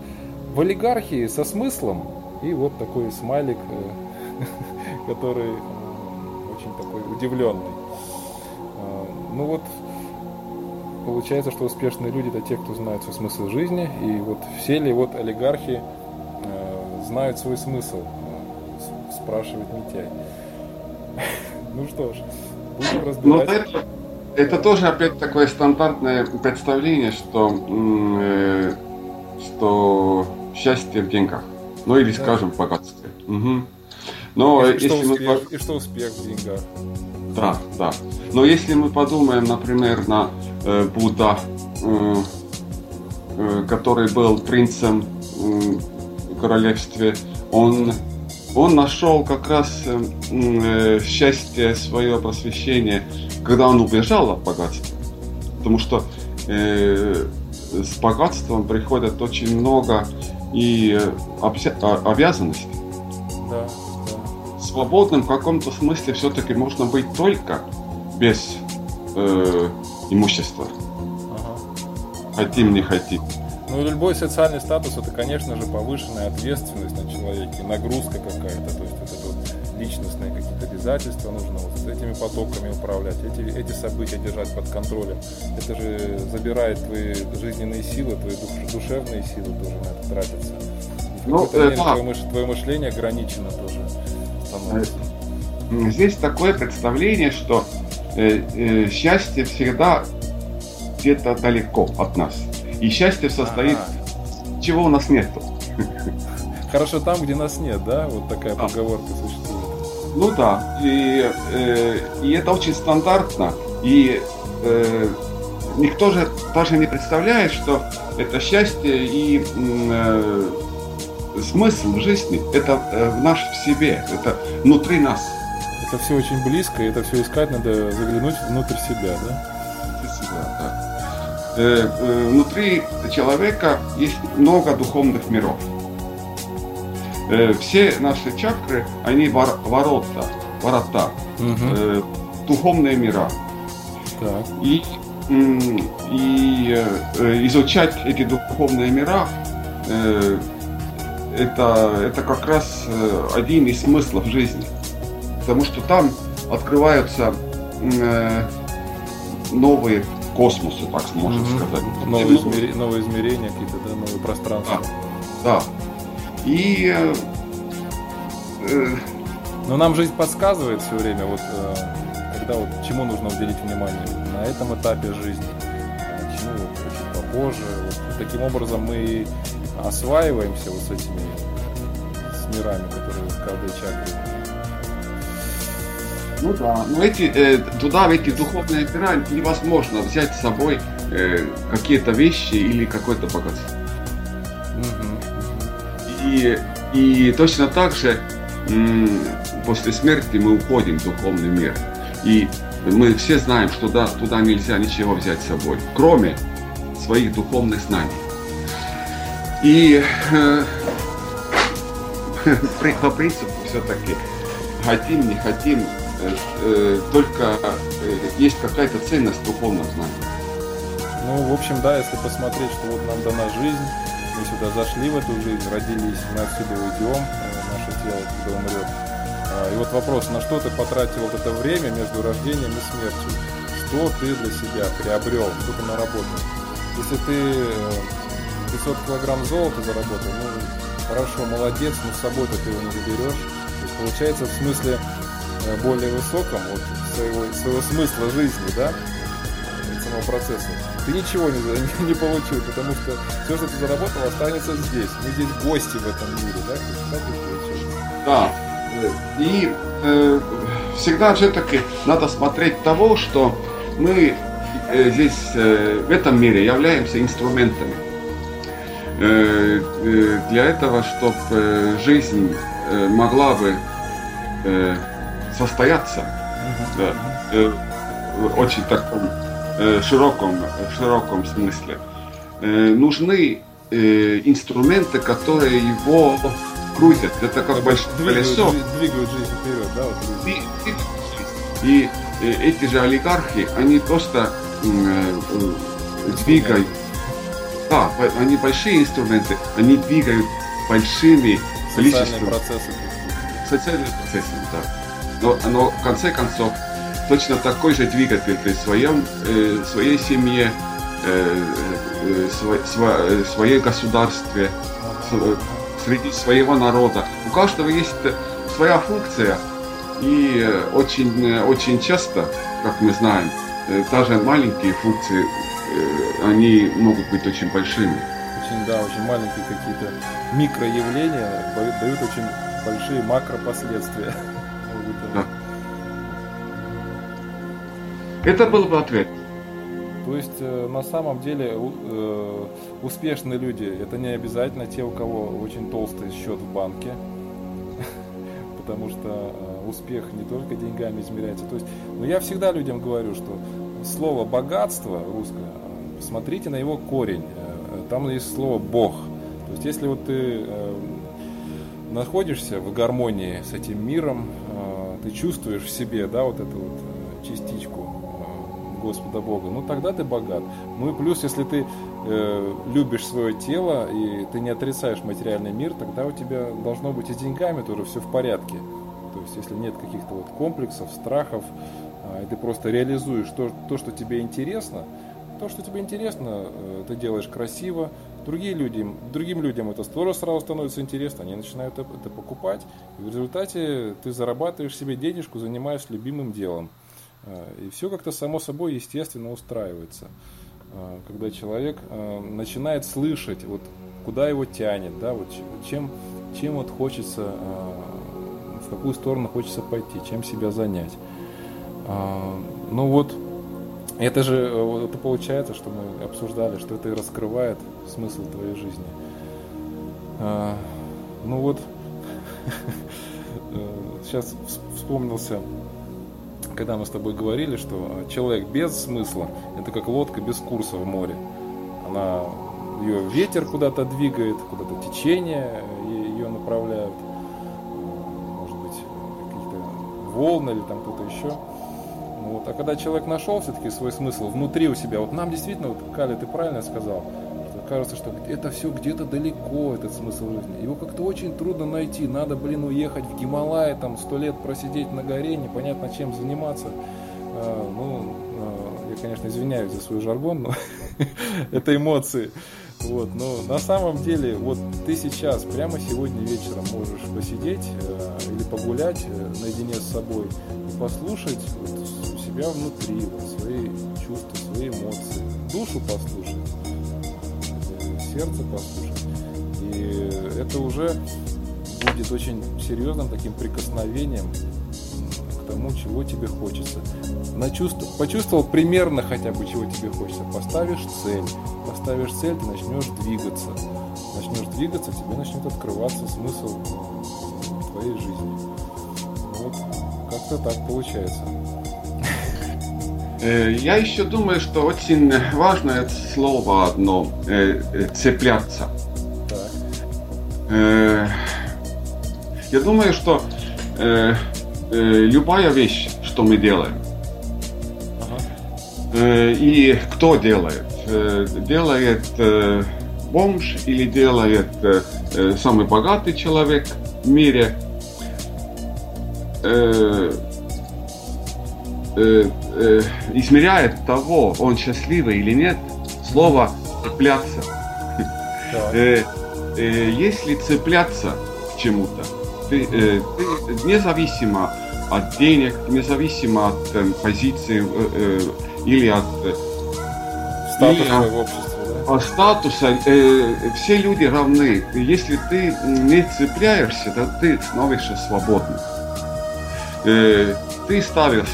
В олигархии со смыслом и вот такой смайлик, э, который э, очень такой удивленный. А, ну вот получается, что успешные люди это те, кто знают свой смысл жизни, и вот все ли вот олигархи э, знают свой смысл спрашивает Митяй. Ну что ж, будем разбирать. Ну, это, это тоже опять такое стандартное представление, что, э, что счастье в деньгах. Ну или, да. скажем, в богатстве. Угу. Но и, если что успех, мы... и что успех в деньгах. Да, да. Но если мы подумаем, например, на э, Будда, э, э, который был принцем э, в королевстве, он он нашел как раз э, э, счастье, свое просвещение, когда он убежал от богатства. Потому что э, с богатством приходит очень много и обя- а, обязанностей. Да, да. Свободным в каком-то смысле все-таки можно быть только без э, имущества. Ага. Хотим, не хотим. Ну, любой социальный статус это, конечно же, повышенная ответственность на человеке, нагрузка какая-то, то есть вот это вот личностные какие-то обязательства, нужно вот с этими потоками управлять, эти, эти события держать под контролем. Это же забирает твои жизненные силы, твои душ, душевные силы тоже на это тратятся. Ну, э, да. твое, твое мышление ограничено тоже становится. Здесь такое представление, что э, э, счастье всегда где-то далеко от нас. И счастье состоит, ага. чего у нас нет. Хорошо там, где нас нет, да? Вот такая да. поговорка существует. Ну да, и, э, и это очень стандартно. И э, никто же даже не представляет, что это счастье и э, смысл жизни, это э, в наш в себе, это внутри нас. Это все очень близко, и это все искать надо заглянуть внутрь себя, да? Э, э, внутри человека есть много духовных миров. Э, все наши чакры, они вор, ворота, ворота, угу. духовные мира. Так. И, и изучать эти духовные мира, это, это как раз один из смыслов жизни. Потому что там открываются новые космоса, так можно mm-hmm. сказать. Новые, измер... новые измерения какие-то, да, новые пространства. Да. да. И э, э, но нам жизнь подсказывает все время, вот э, когда вот чему нужно уделить внимание на этом этапе жизни, а чему вот чуть попозже. Вот, вот таким образом мы осваиваемся вот с этими с мирами, которые в каждой чакре ну да, но эти, э, туда, в эти духовные мира невозможно взять с собой э, какие-то вещи или какое-то богатство. И, и точно так же м- после смерти мы уходим в духовный мир. И мы все знаем, что туда, туда нельзя ничего взять с собой, кроме своих духовных знаний. И э, по принципу все-таки хотим, не хотим, только э, есть какая-то ценность духовного знания. Ну, в общем, да, если посмотреть, что вот нам дана жизнь, мы сюда зашли в эту жизнь, родились, мы отсюда уйдем, наше тело когда умрет. А, и вот вопрос, на что ты потратил вот это время между рождением и смертью? Что ты для себя приобрел, что ты наработал? Если ты 500 э, килограмм золота заработал, ну, хорошо, молодец, но с собой-то ты его не заберешь. Получается в смысле э, более высоком, вот своего, своего смысла жизни, да, самого процесса, ты ничего не, не получил, потому что все, что ты заработал, останется здесь. Мы здесь гости в этом мире, да? Так Да. И э, всегда все-таки надо смотреть того, что мы э, здесь, э, в этом мире, являемся инструментами. Э, э, для этого, чтобы э, жизнь э, могла бы э, состояться, э, э, очень таком Э, широком, широком смысле, э, нужны э, инструменты, которые его крутят. Это как большое колесо. Двигают жизнь вперед, да? Вот. И эти же олигархи, они просто двигают. Да, они большие инструменты, они двигают большими количествами. процессы. Социальные процессы, да. Но, но в конце концов точно такой же двигатель при своем, э, своей семье, э, э, сво, сво, э, своей государстве, э, среди своего народа. У каждого есть своя функция, и очень, очень часто, как мы знаем, даже маленькие функции, они могут быть очень большими. Очень, да, очень маленькие какие-то микроявления дают очень большие макропоследствия. Это был бы ответ. То есть э, на самом деле э, успешные люди это не обязательно те, у кого очень толстый счет в банке, потому что э, успех не только деньгами измеряется. То есть, но я всегда людям говорю, что слово богатство русское, смотрите на его корень. Там есть слово Бог. То есть если вот ты находишься в гармонии с этим миром, ты чувствуешь в себе, да, вот эту вот частичку Господа Бога, ну тогда ты богат. Ну и плюс, если ты э, любишь свое тело и ты не отрицаешь материальный мир, тогда у тебя должно быть и деньгами тоже все в порядке. То есть, если нет каких-то вот комплексов, страхов, э, и ты просто реализуешь то, то, что тебе интересно, то, что тебе интересно, э, ты делаешь красиво, другие люди, другим людям это тоже сразу становится интересно, они начинают это покупать, и в результате ты зарабатываешь себе денежку, занимаясь любимым делом. А, и все как-то само собой естественно устраивается. А, когда человек а, начинает слышать, вот куда его тянет, да, вот чем, чем вот хочется, в какую сторону хочется пойти, чем себя занять. Ну вот, это же это получается, что мы обсуждали, что это и раскрывает смысл твоей жизни. Ну вот, сейчас вспомнился когда мы с тобой говорили, что человек без смысла – это как лодка без курса в море. Она, ее ветер куда-то двигает, куда-то течение ее направляют, может быть, какие-то волны или там кто-то еще. Вот. А когда человек нашел все-таки свой смысл внутри у себя, вот нам действительно, вот Каля, ты правильно сказал, кажется, что это все где-то далеко, этот смысл жизни. Его как-то очень трудно найти. Надо, блин, уехать в Гималай, там сто лет просидеть на горе, непонятно чем заниматься. А, ну, а, я, конечно, извиняюсь за свой жаргон, но это эмоции. Вот, но на самом деле, вот ты сейчас, прямо сегодня вечером можешь посидеть э, или погулять э, наедине с собой и послушать вот, себя внутри, вот, свои чувства, свои эмоции, душу послушать сердце послушать. И это уже будет очень серьезным таким прикосновением к тому, чего тебе хочется. Начувствовал, почувствовал примерно хотя бы, чего тебе хочется. Поставишь цель. Поставишь цель, ты начнешь двигаться. Начнешь двигаться, тебе начнет открываться смысл твоей жизни. Вот как-то так получается. Э, я еще думаю, что очень важное слово одно э, – э, цепляться. Я думаю, что любая вещь, что мы делаем, и кто делает, делает бомж или делает самый богатый человек в мире, э, измеряет того, он счастливый или нет, слово цепляться. Э, э, если цепляться к чему-то, ты, э, ты независимо от денег, независимо от э, позиции э, э, или от э, статуса или, в обществе. Да? От статуса э, все люди равны. Если ты не цепляешься, то ты становишься свободным. Э, ты ставишь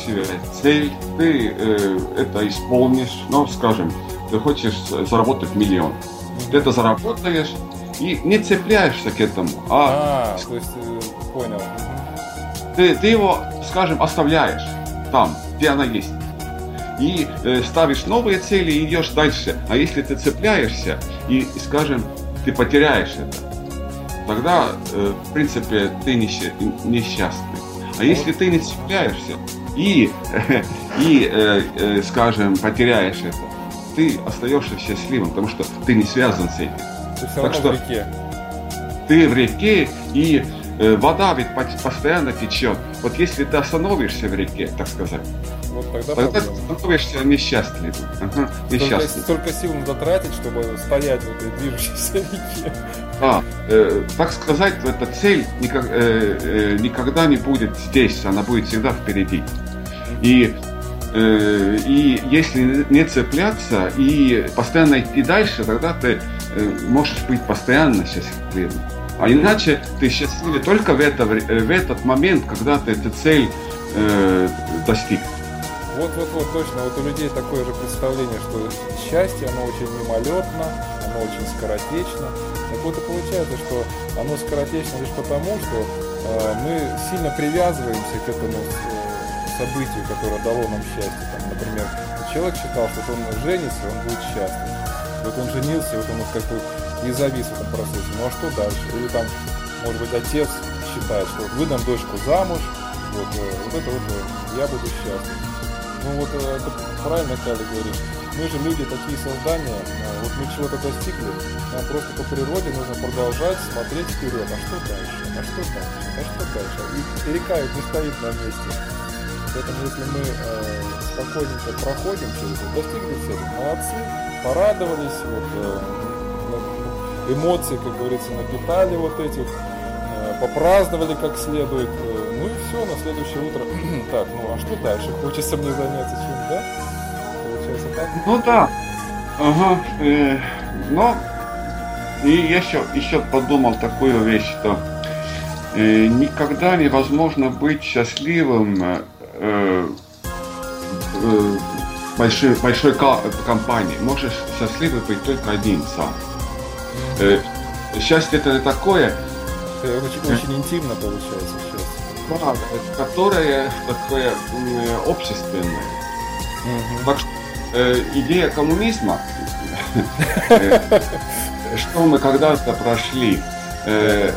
себе цель, ты э, это исполнишь, ну, скажем, ты хочешь заработать миллион. Ты это заработаешь и не цепляешься к этому, а... а то есть, э, понял. Ты, ты его, скажем, оставляешь там, где она есть. И э, ставишь новые цели и идешь дальше. А если ты цепляешься и, скажем, ты потеряешь это, тогда, э, в принципе, ты несчастный. А если ты не цепляешься и, и э, э, скажем, потеряешь это, ты остаешься счастливым, потому что ты не связан с этим. Ты все так что в реке. Ты в реке, и э, вода ведь постоянно течет. Вот если ты остановишься в реке, так сказать, вот тогда, тогда ты становишься несчастливым. Ага, несчастным. Столько, столько сил надо тратить, чтобы стоять в этой движущейся реке. А, э, так сказать, эта цель никак, э, э, никогда не будет здесь, она будет всегда впереди. И Э, и если не цепляться и постоянно идти дальше, тогда ты э, можешь быть постоянно счастливым. А иначе ты счастливый только в, это, в этот момент, когда ты эту цель э, достиг. Вот, вот, вот, точно. Вот у людей такое же представление, что счастье, оно очень мимолетно, очень скоротечно. Так вот и получается, что оно скоротечно лишь потому, что э, мы сильно привязываемся к этому э, событию, которое дало нам счастье. Там, например, человек считал, что он женится, он будет счастлив. Вот он женился, вот он вот как бы и завис в этом процессе. Ну а что дальше? Или там, может быть, отец считает, что вот выдам дочку замуж, вот, э, вот это вот э, я буду счастлив. Ну вот это правильно Кали говорит. Мы же люди такие создания, вот мы чего-то достигли, нам просто по природе нужно продолжать смотреть вперед. А что дальше? А что дальше? А что дальше? И река ведь не стоит на месте. Поэтому если мы э, спокойненько проходим через это, достигли цели, молодцы, порадовались, вот, э, эмоции, как говорится, напитали вот этих, э, попраздновали как следует, э, ну и все, на следующее утро, так, ну а что дальше? Хочется мне заняться чем, да? Ну да, ага, э, но и я еще, еще подумал такую вещь, что э, никогда невозможно быть счастливым э, э, э, большой, большой компании. Можешь счастливый быть только один сам. Э, счастье это такое... Это очень, очень интимно получается сейчас. Да, которое такое э, общественное. Угу. Так что э, идея коммунизма, э, что мы когда-то прошли, э,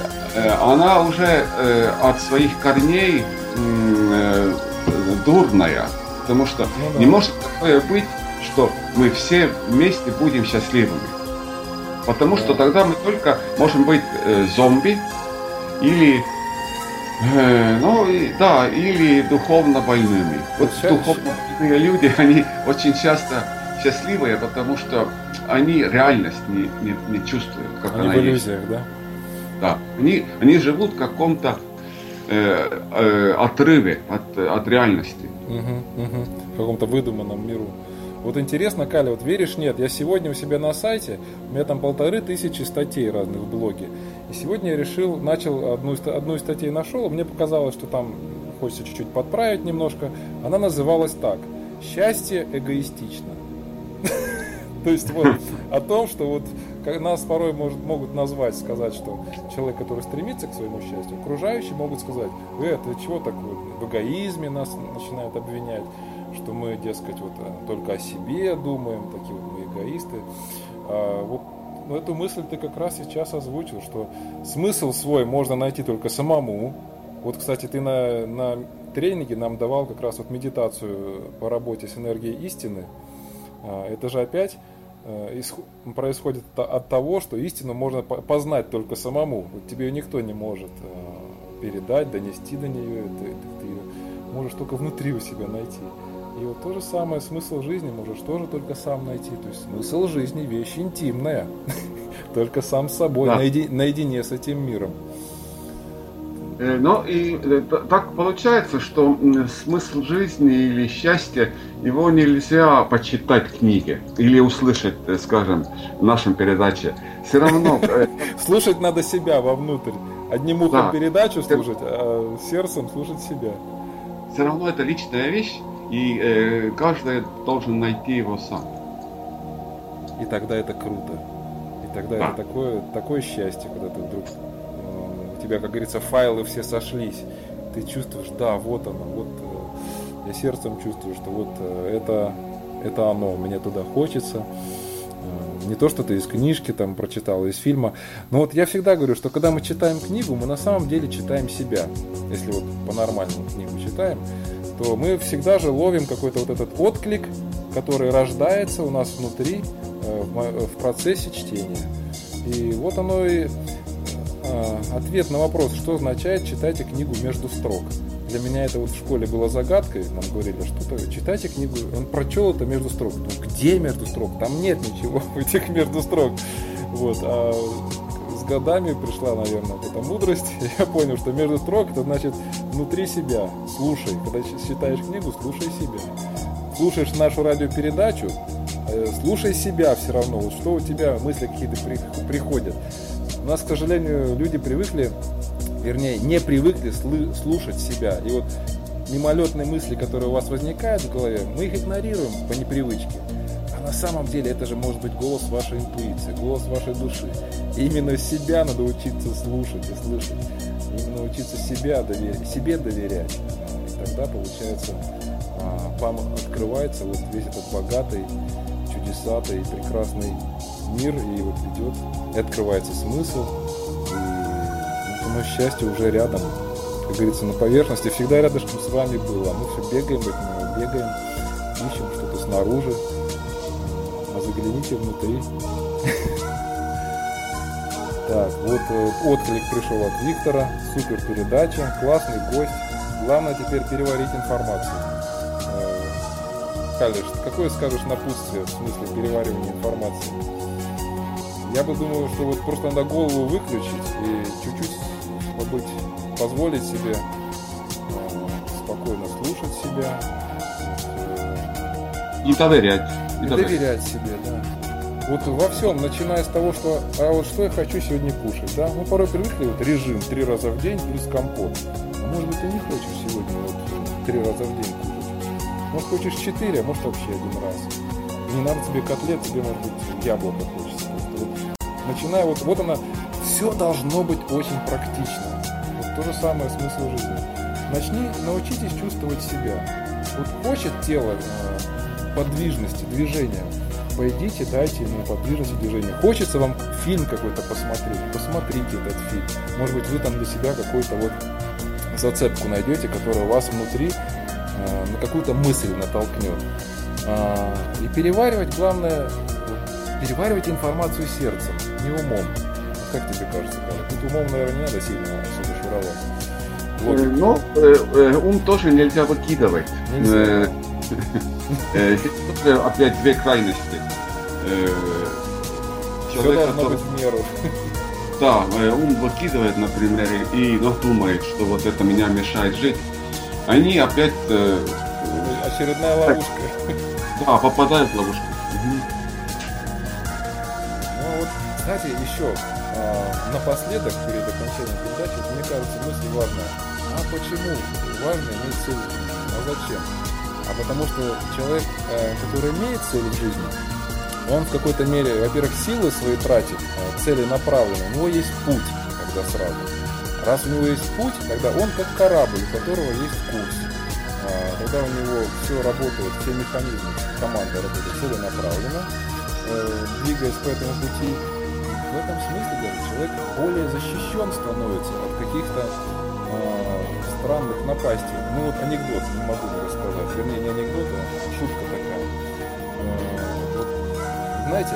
она уже от своих корней дурная. Потому что ну, не может такое быть, что мы все вместе будем счастливыми. Потому что тогда мы только можем быть э, зомби или э, ну да, или духовно больными. Вот духовно больные люди, они очень часто счастливые, потому что они реальность не, не, не чувствуют, как они она в иллюзиях, есть. да? Да. Они, они живут в каком-то э, э, отрыве от, от реальности. Угу, угу. В каком-то выдуманном миру. Вот интересно, Каля, вот веришь, нет, я сегодня у себя на сайте, у меня там полторы тысячи статей разных в блоге. И сегодня я решил, начал одну, одну из статей нашел, мне показалось, что там хочется чуть-чуть подправить немножко. Она называлась так. Счастье эгоистично. То есть вот о том, что вот нас порой может, могут назвать, сказать, что человек, который стремится к своему счастью, окружающие могут сказать, э, ты чего так в эгоизме нас начинают обвинять, что мы, дескать, вот э, только о себе думаем, такие вот мы эгоисты. А, вот ну, эту мысль ты как раз сейчас озвучил, что смысл свой можно найти только самому. Вот, кстати, ты на, на тренинге нам давал как раз вот медитацию по работе с энергией истины. А, это же опять Э, происходит от того, что истину можно познать только самому. Вот тебе ее никто не может э, передать, донести до нее, это, это ты ее можешь только внутри у себя найти. И вот то же самое, смысл жизни можешь тоже только сам найти. То есть смысл жизни вещь интимная. Только сам с собой, да. наеди, наедине с этим миром. Э, ну и э, так получается, что смысл жизни или счастье, его нельзя почитать в книге или услышать, э, скажем, в нашем передаче. Все равно... Слушать надо себя вовнутрь. Одним ухом передачу слушать, а сердцем слушать себя. Все равно это личная вещь, и э, каждый должен найти его сам. И тогда это круто. И тогда да. это такое, такое счастье, когда ты вдруг э, у тебя, как говорится, файлы все сошлись. Ты чувствуешь, да, вот оно, вот э, я сердцем чувствую, что вот э, это, это оно, мне туда хочется. Не то, что ты из книжки там прочитал, из фильма. Но вот я всегда говорю, что когда мы читаем книгу, мы на самом деле читаем себя. Если вот по-нормальному книгу читаем, то мы всегда же ловим какой-то вот этот отклик, который рождается у нас внутри э, в процессе чтения. И вот оно и э, ответ на вопрос, что означает читайте книгу между строк. Для меня это вот в школе было загадкой. Нам говорили, что-то читайте книгу. Он прочел это между строк. Ну, где между строк? Там нет ничего в этих между строк. Вот. А с годами пришла, наверное, эта мудрость. Я понял, что между строк это значит внутри себя. Слушай. Когда читаешь книгу, слушай себя. Слушаешь нашу радиопередачу, э, слушай себя все равно. Вот что у тебя мысли какие-то приходят. У нас, к сожалению, люди привыкли, вернее, не привыкли слушать себя. И вот мимолетные мысли, которые у вас возникают в голове, мы их игнорируем по непривычке самом деле это же может быть голос вашей интуиции, голос вашей души. И именно себя надо учиться слушать и слышать. Именно учиться себя доверять, себе доверять. И тогда, получается, а, вам открывается вот весь этот богатый, чудесатый, прекрасный мир, и вот идет, и открывается смысл, и ну, оно счастье уже рядом, как говорится, на поверхности, всегда рядышком с вами было. Мы все бегаем от бегаем, ищем что-то снаружи, загляните внутри. Так, вот э, отклик пришел от Виктора. Супер передача, классный гость. Главное теперь переварить информацию. Э, Калиш, какое скажешь напутствие в смысле переваривания информации? Я бы думал, что вот просто надо голову выключить и чуть-чуть побыть, позволить себе э, спокойно слушать себя. И доверять. И доверять себе, да. Вот во всем, начиная с того, что а вот что я хочу сегодня кушать, да? Мы порой привыкли вот режим три раза в день плюс компот. А может быть ты не хочешь сегодня вот три раза в день кушать? Может хочешь четыре, а может вообще один раз. Не надо тебе котлет, тебе может быть яблоко хочется. вот, начиная вот, вот она, все должно быть очень практично. Вот то же самое смысл жизни. Начни, научитесь чувствовать себя. Вот хочет тело э, подвижности, движения. Пойдите, дайте ему подвижности движения. Хочется вам фильм какой-то посмотреть, посмотрите этот фильм. Может быть, вы там для себя какую-то вот зацепку найдете, которая вас внутри э, на какую-то мысль натолкнет. А, и переваривать, главное, переваривать информацию сердцем, не умом. Как тебе кажется, Карл? Тут умом, наверное, не надо сильно особо шуровать. Вот. Ну, э, э, ум тоже нельзя выкидывать. Нельзя. Э, опять две крайности. Э, человек, Все который... быть в меру. Да, э, ум выкидывает, например, и думает, что вот это меня мешает жить. Они опять... Очередная ловушка. Да, попадают в ловушку. Ну вот, знаете, еще а, напоследок, перед окончанием передачи, мне кажется, мысль важная. А почему важно иметь цель? А зачем? А потому что человек, э, который имеет цель в жизни, он в какой-то мере, во-первых, силы свои тратит, э, целенаправленно, у него есть путь, когда сразу. Раз у него есть путь, тогда он как корабль, у которого есть курс. А, тогда у него все работает, все механизмы, команда работает целенаправленно, э, двигаясь по этому пути. В этом смысле даже человек более защищен становится от каких-то странных напастей. Ну вот анекдот не могу. Вернее, не анекдот, а шутка такая. Э, вот, знаете,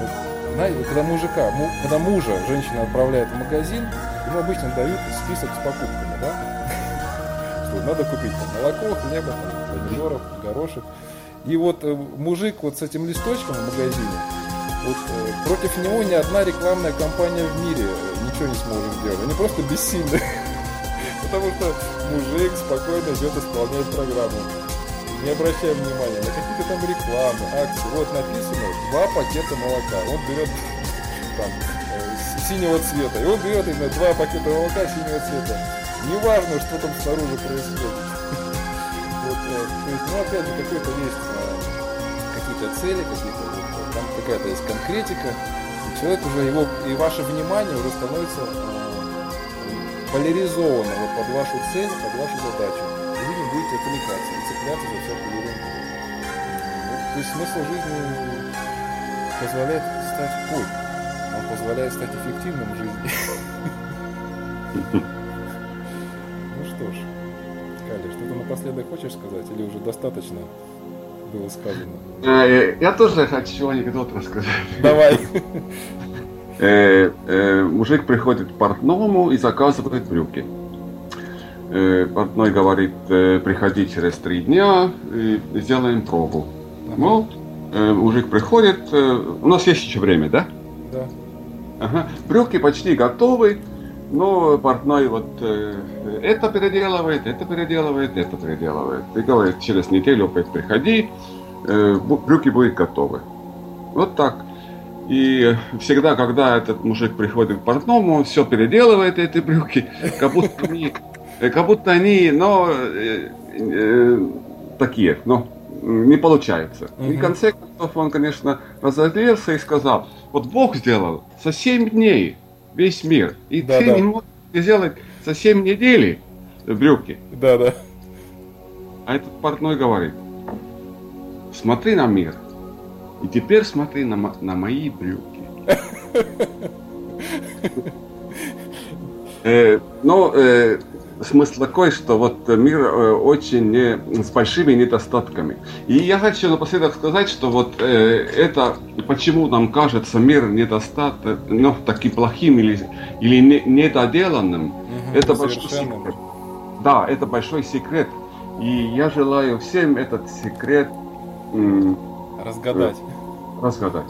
вот, знаете, когда мужика, когда мужа женщина отправляет в магазин, ему обычно дают список с покупками, да? Что надо купить там, молоко, хлеба, там, помидоров, горошек. И вот э, мужик вот с этим листочком в магазине, вот э, против него ни одна рекламная кампания в мире э, ничего не сможет сделать. Они просто бессильны. Потому что мужик спокойно идет исполнять программу. Не обращая внимания на какие-то там рекламы, акции. Вот написано два пакета молока. Он берет там синего цвета. И он берет именно два пакета молока синего цвета. Неважно, что там снаружи происходит. Вот, то есть, ну, опять же, какой-то есть какие-то цели, какие-то там какая-то есть конкретика. И человек уже его, и ваше внимание уже становится поляризовано вот под вашу цель, под вашу задачу. И вы не будете отвлекаться и цепляться за всякую ерунду. Вот, то есть смысл жизни позволяет стать ой, он позволяет стать эффективным в жизни. Ну что ж, Кали, что-то напоследок хочешь сказать или уже достаточно было сказано? Я тоже хочу анекдот рассказать. Давай. Мужик приходит к портному и заказывает брюки. Портной говорит, приходи через три дня и сделаем пробу. Ну, мужик приходит, у нас есть еще время, да? Да. Ага. Брюки почти готовы, но портной вот э, это переделывает, это переделывает, это переделывает. И говорит, через неделю опять приходи, э, брюки будут готовы. Вот так. И всегда, когда этот мужик приходит к портному, он все переделывает эти брюки, как будто они, как будто они, но э, э, такие, но не получается. И в конце концов он, конечно, разозлился и сказал, вот Бог сделал за 7 дней весь мир, и Да, ты да. не можешь сделать за 7 недель брюки. Да, да. А этот портной говорит, смотри на мир, и теперь смотри на, на мои брюки. Э, Но э, смысл такой, что вот мир э, очень не- с большими недостатками. И я хочу напоследок сказать, что вот э, это, почему нам кажется мир недостаток, ну, таким плохим или, или не- недоделанным, Мгм, это большой секрет. Да, это большой секрет. И я желаю всем этот секрет Разгадать. Разгадать.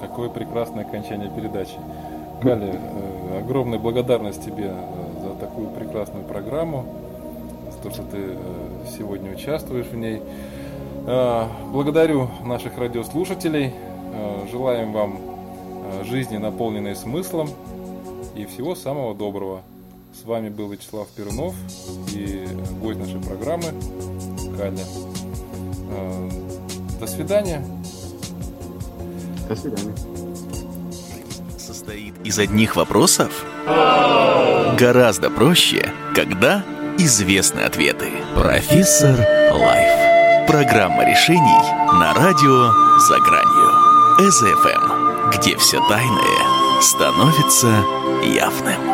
Какое прекрасное окончание передачи. Галя, э, огромная благодарность тебе э, за такую прекрасную программу, за то, что ты э, сегодня участвуешь в ней. Благодарю наших радиослушателей. Желаем вам жизни, наполненной смыслом и всего самого доброго. С вами был Вячеслав Перунов и гость нашей программы Галя. До свидания. До свидания. состоит из одних вопросов? Гораздо проще, когда известны ответы. Профессор Life. Программа решений на радио «За гранью». СФМ, где все тайное становится явным.